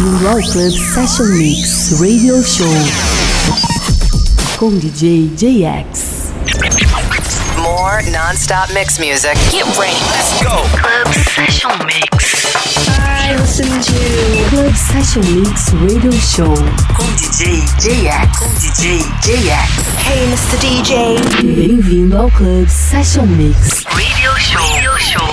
Bem-vindo ao Club Session Mix Radio Show com DJ JX. More non-stop mix music. Get ready. Let's go. Club Session Mix. I listen to Club Session Mix Radio Show com DJ JX. Com DJ JX. Hey, Mr. DJ. Bem-vindo ao Club Session Mix Radio Show. Radio Show.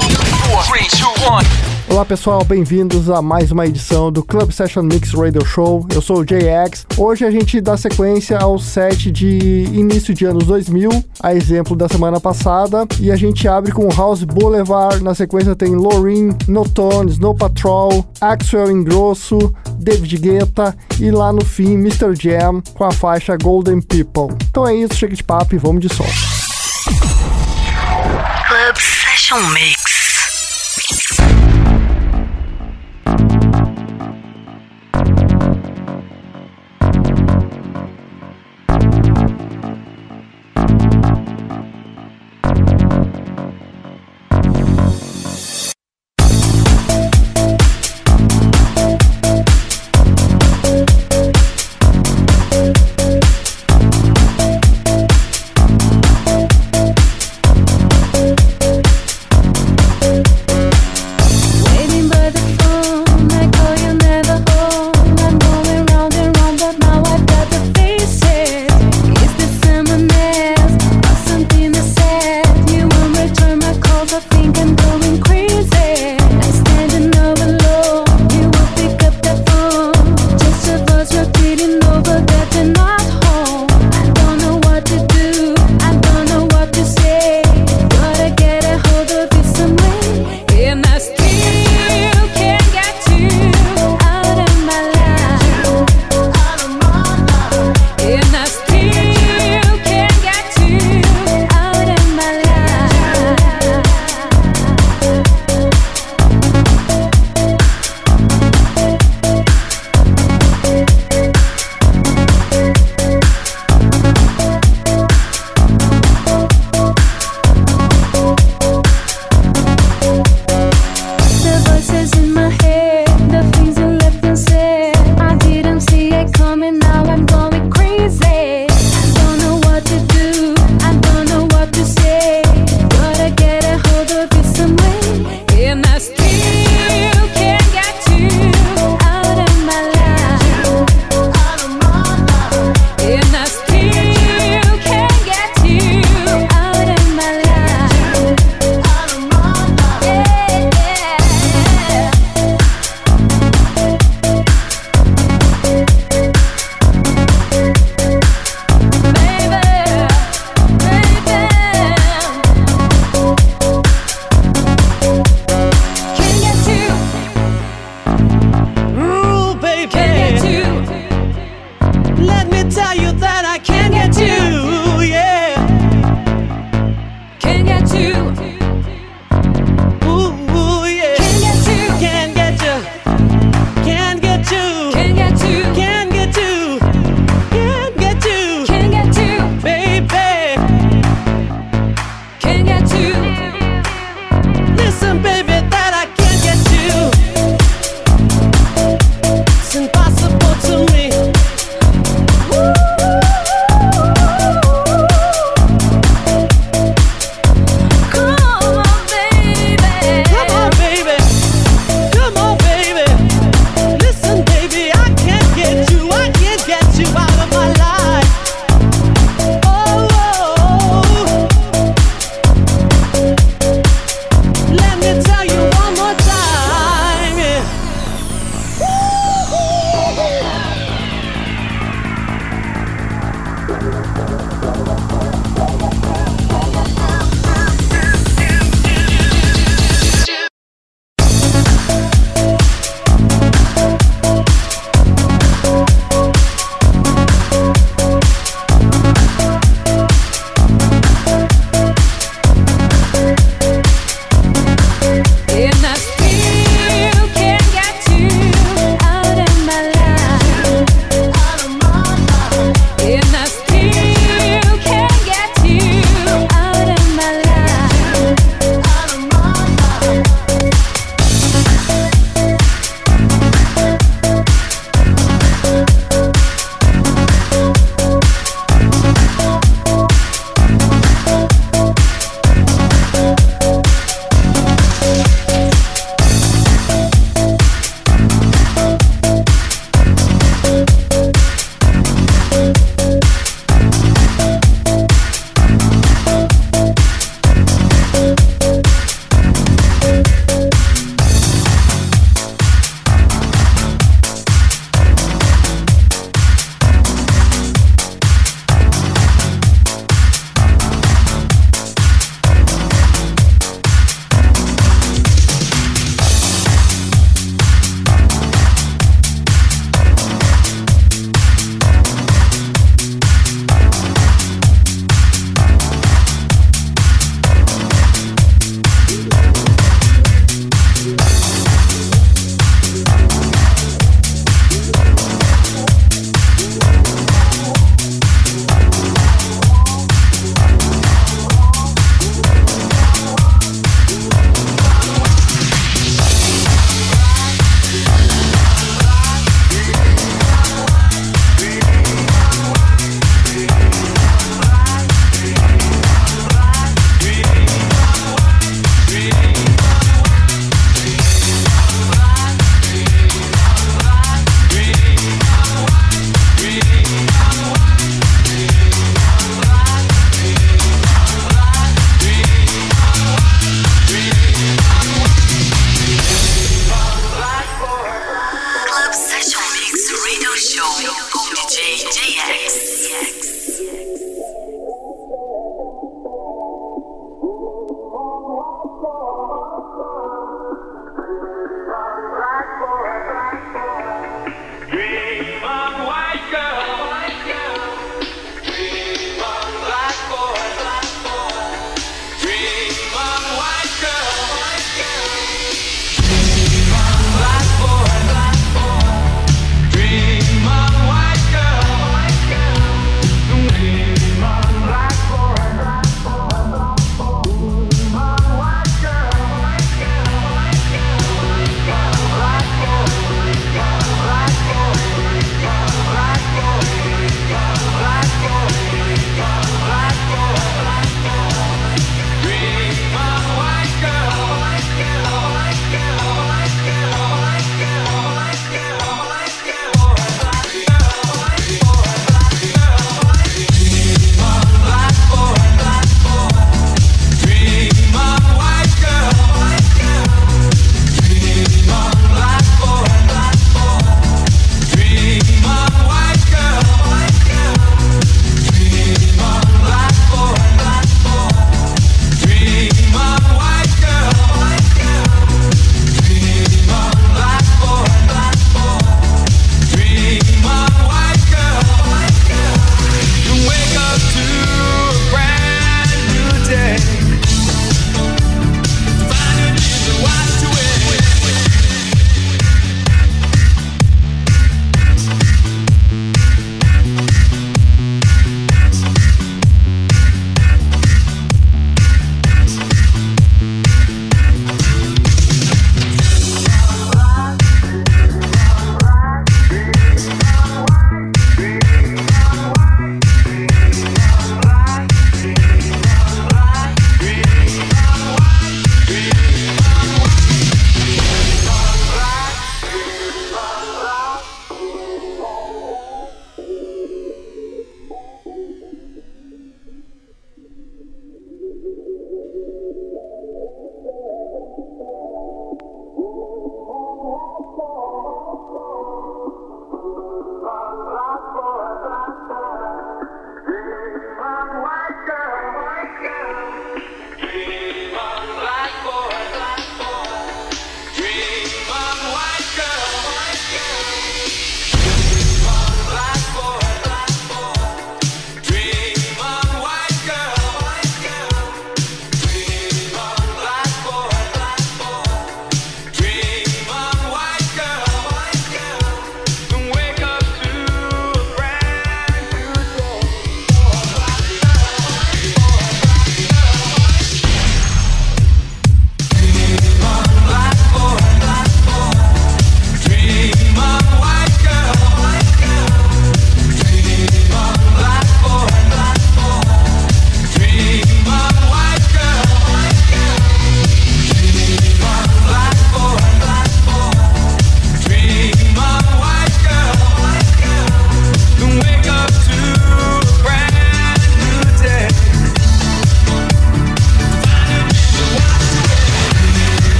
Four, three, two, one. Olá pessoal, bem-vindos a mais uma edição do Club Session Mix Radio Show. Eu sou o JX. Hoje a gente dá sequência ao set de início de anos 2000, a exemplo da semana passada, e a gente abre com House Boulevard. Na sequência tem Loreen, No Tones, No Patrol, Axel Ingrosso, David Guetta e lá no fim Mr. Jam com a faixa Golden People. Então é isso, chega de papo e vamos de som. Club Session Mix.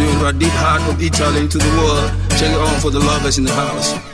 Doing right deep heart of Italy to the world. Check it on for the lovers in the house.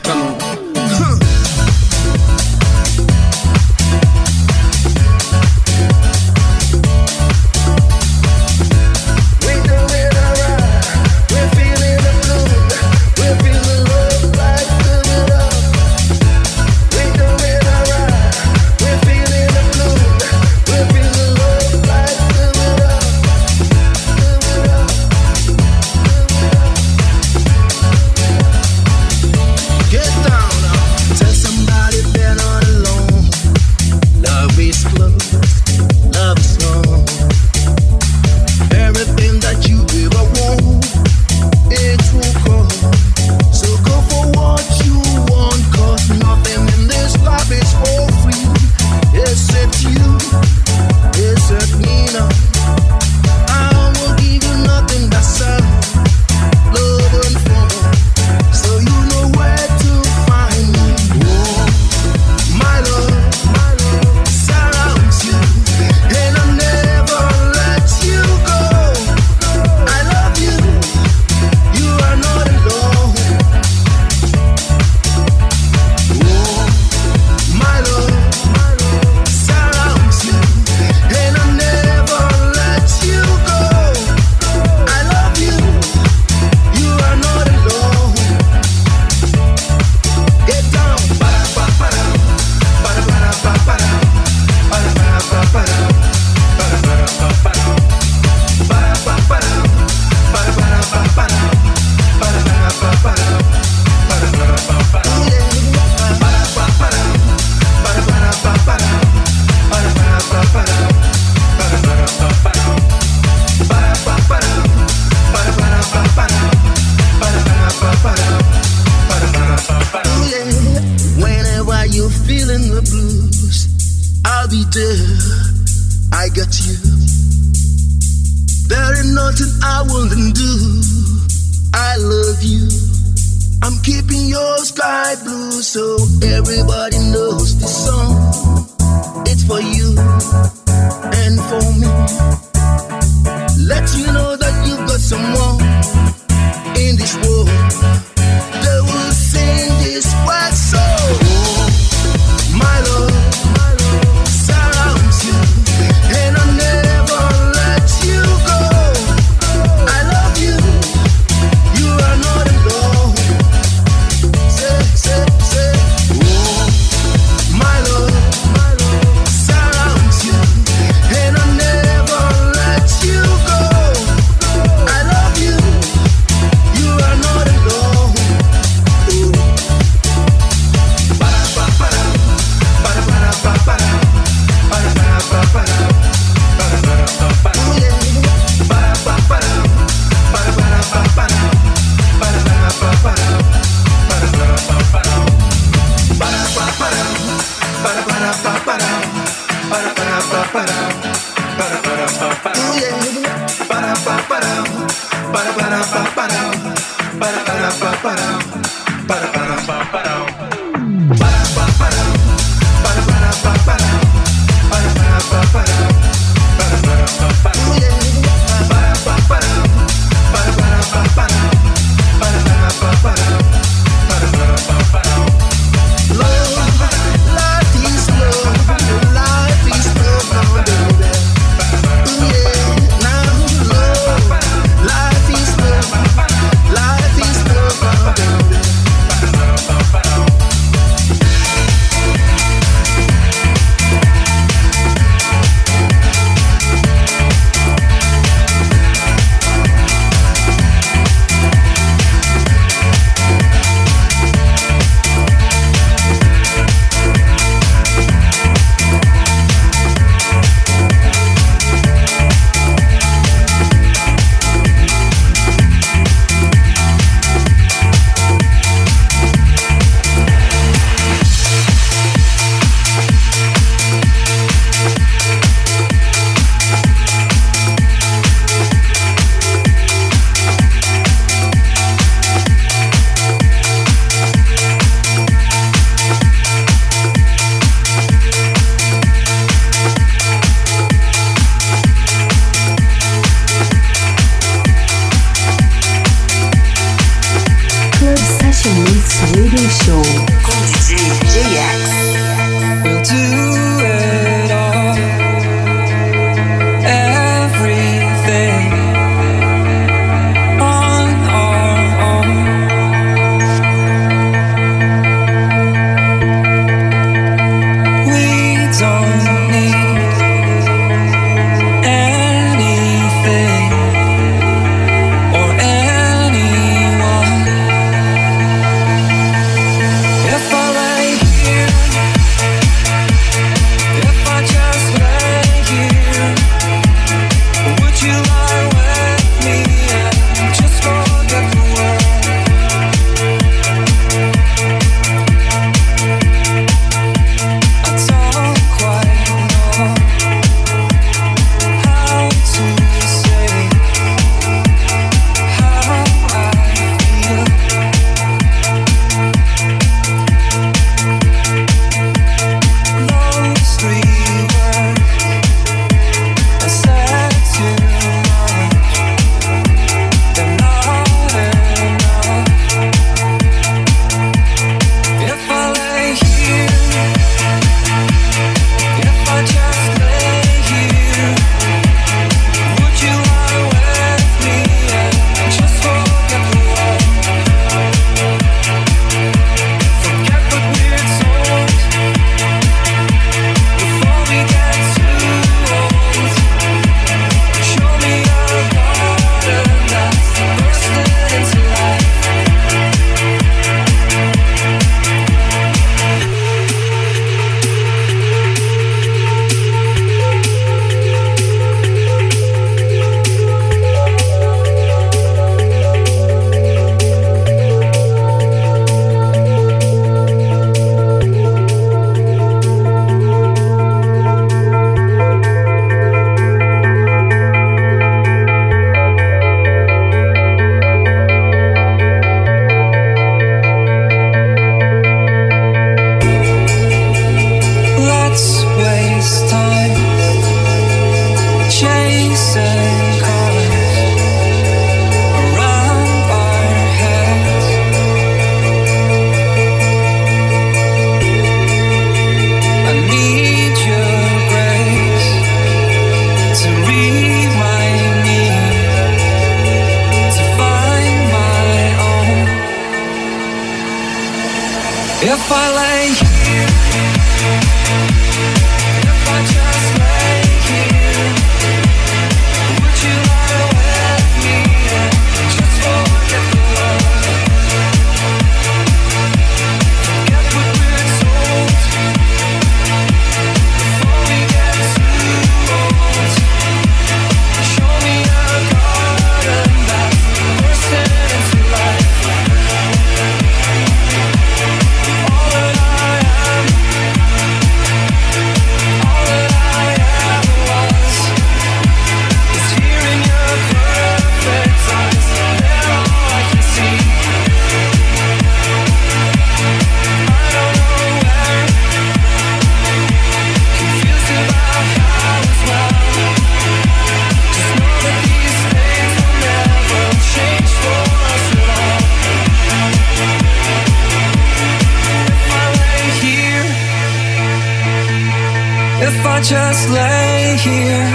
I just lay here?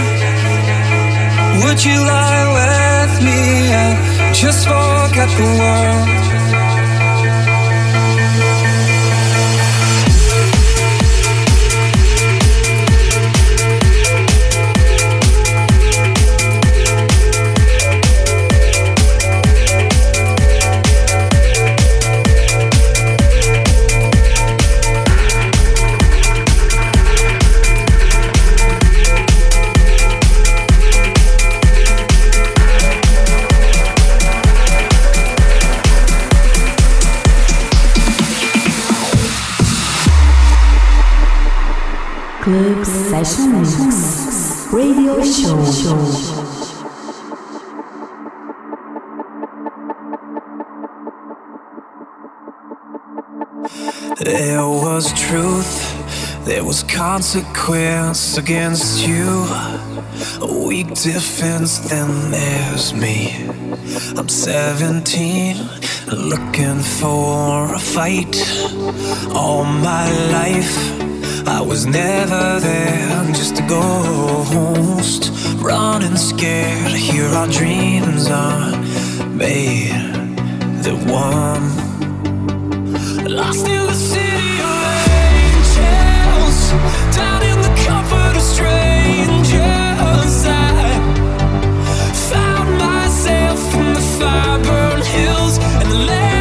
Would you lie with me and just forget the world? consequence against you. A weak defense, then there's me. I'm 17, looking for a fight. All my life, I was never there, I'm just a ghost. Running scared, here our dreams are made. The one lost in the city. The fire-burned hills and the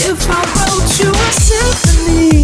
If I wrote you a symphony.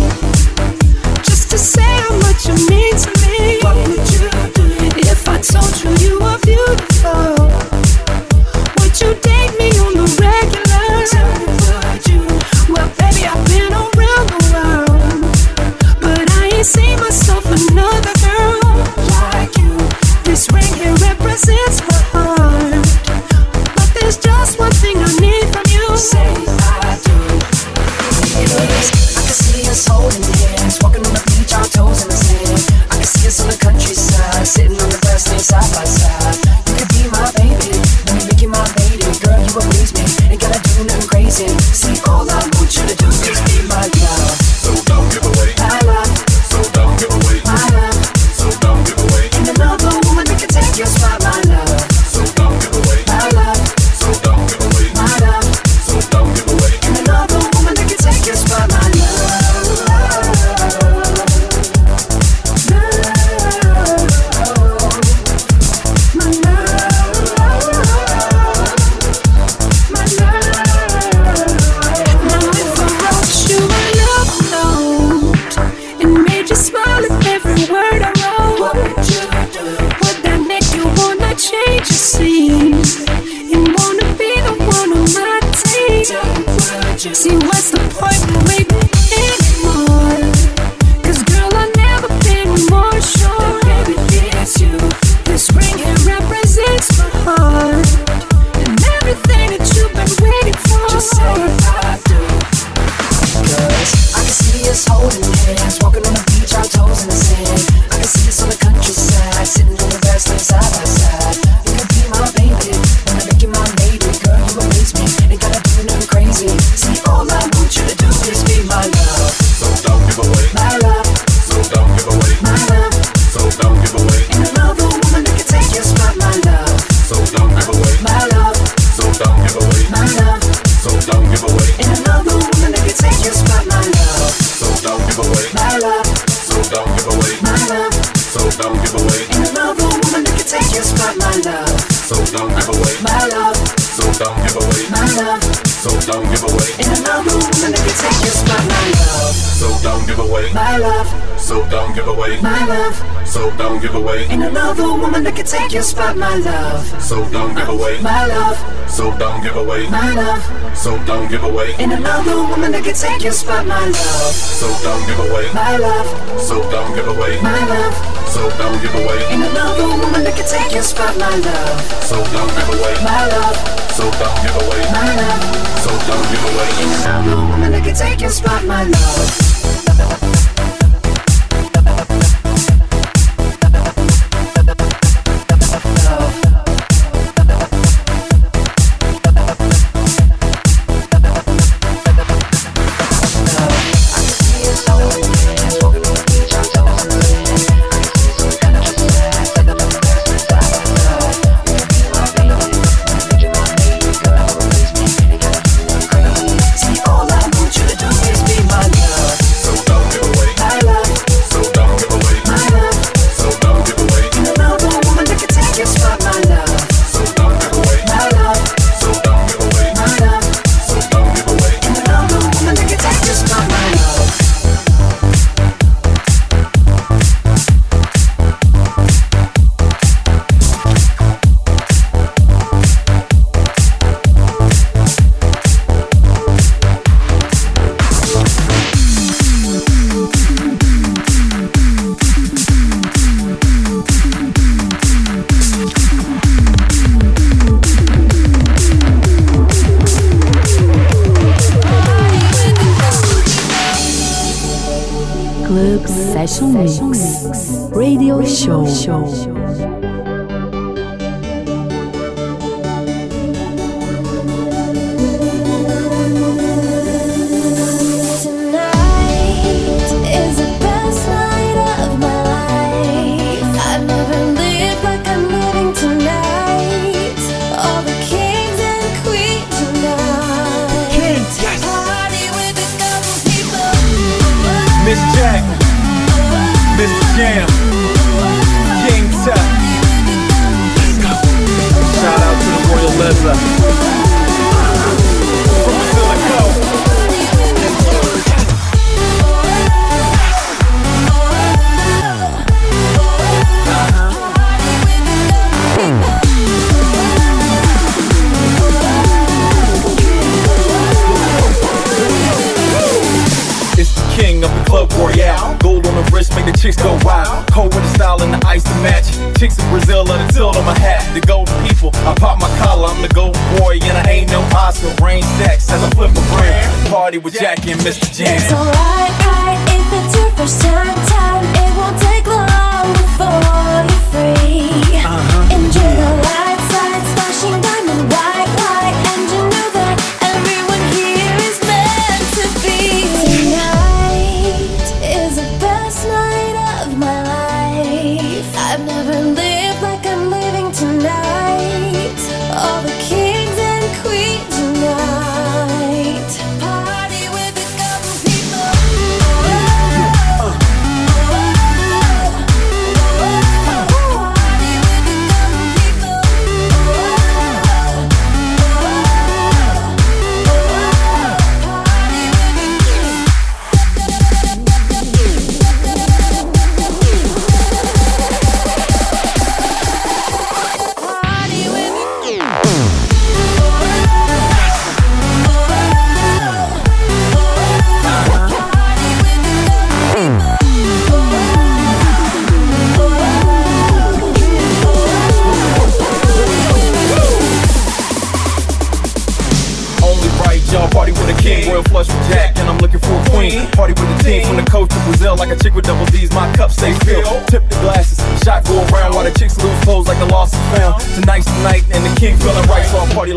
away my love. So don't give away. Ain't another woman that can take your spot, my love. So don't give away my love. So don't give away my love. So don't give away. Ain't another woman that can take your spot, my love. So don't give away my love. So don't give away my love. So don't give away. Ain't another woman that can take your spot, my love. So don't give away my love. So don't give away my love. So don't give away. Ain't another woman that can take your spot, my love.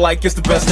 like it's the best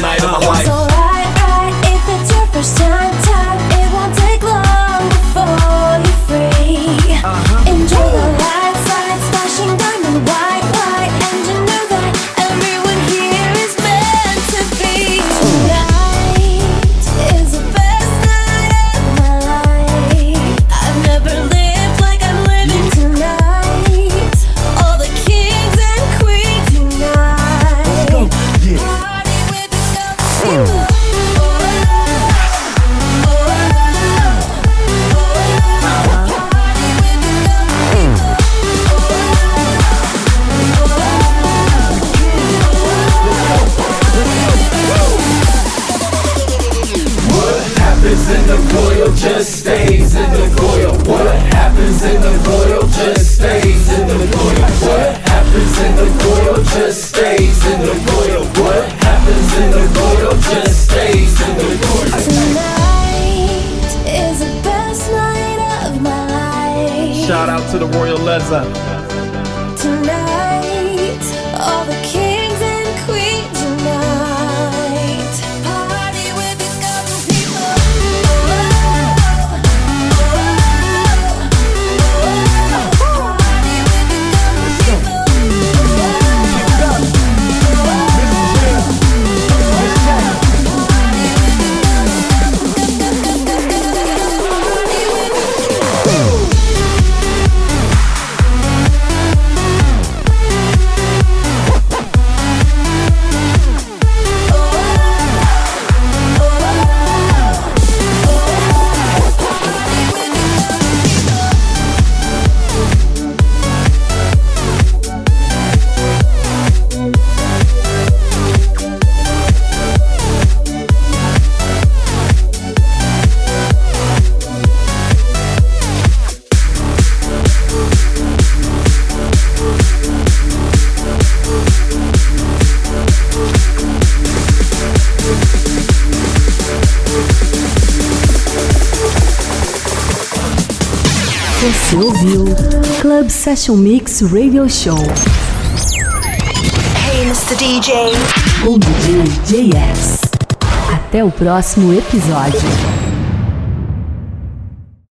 Session Mix Radio Show. Hey, Mr. DJ. O DJ JS. Até o próximo episódio.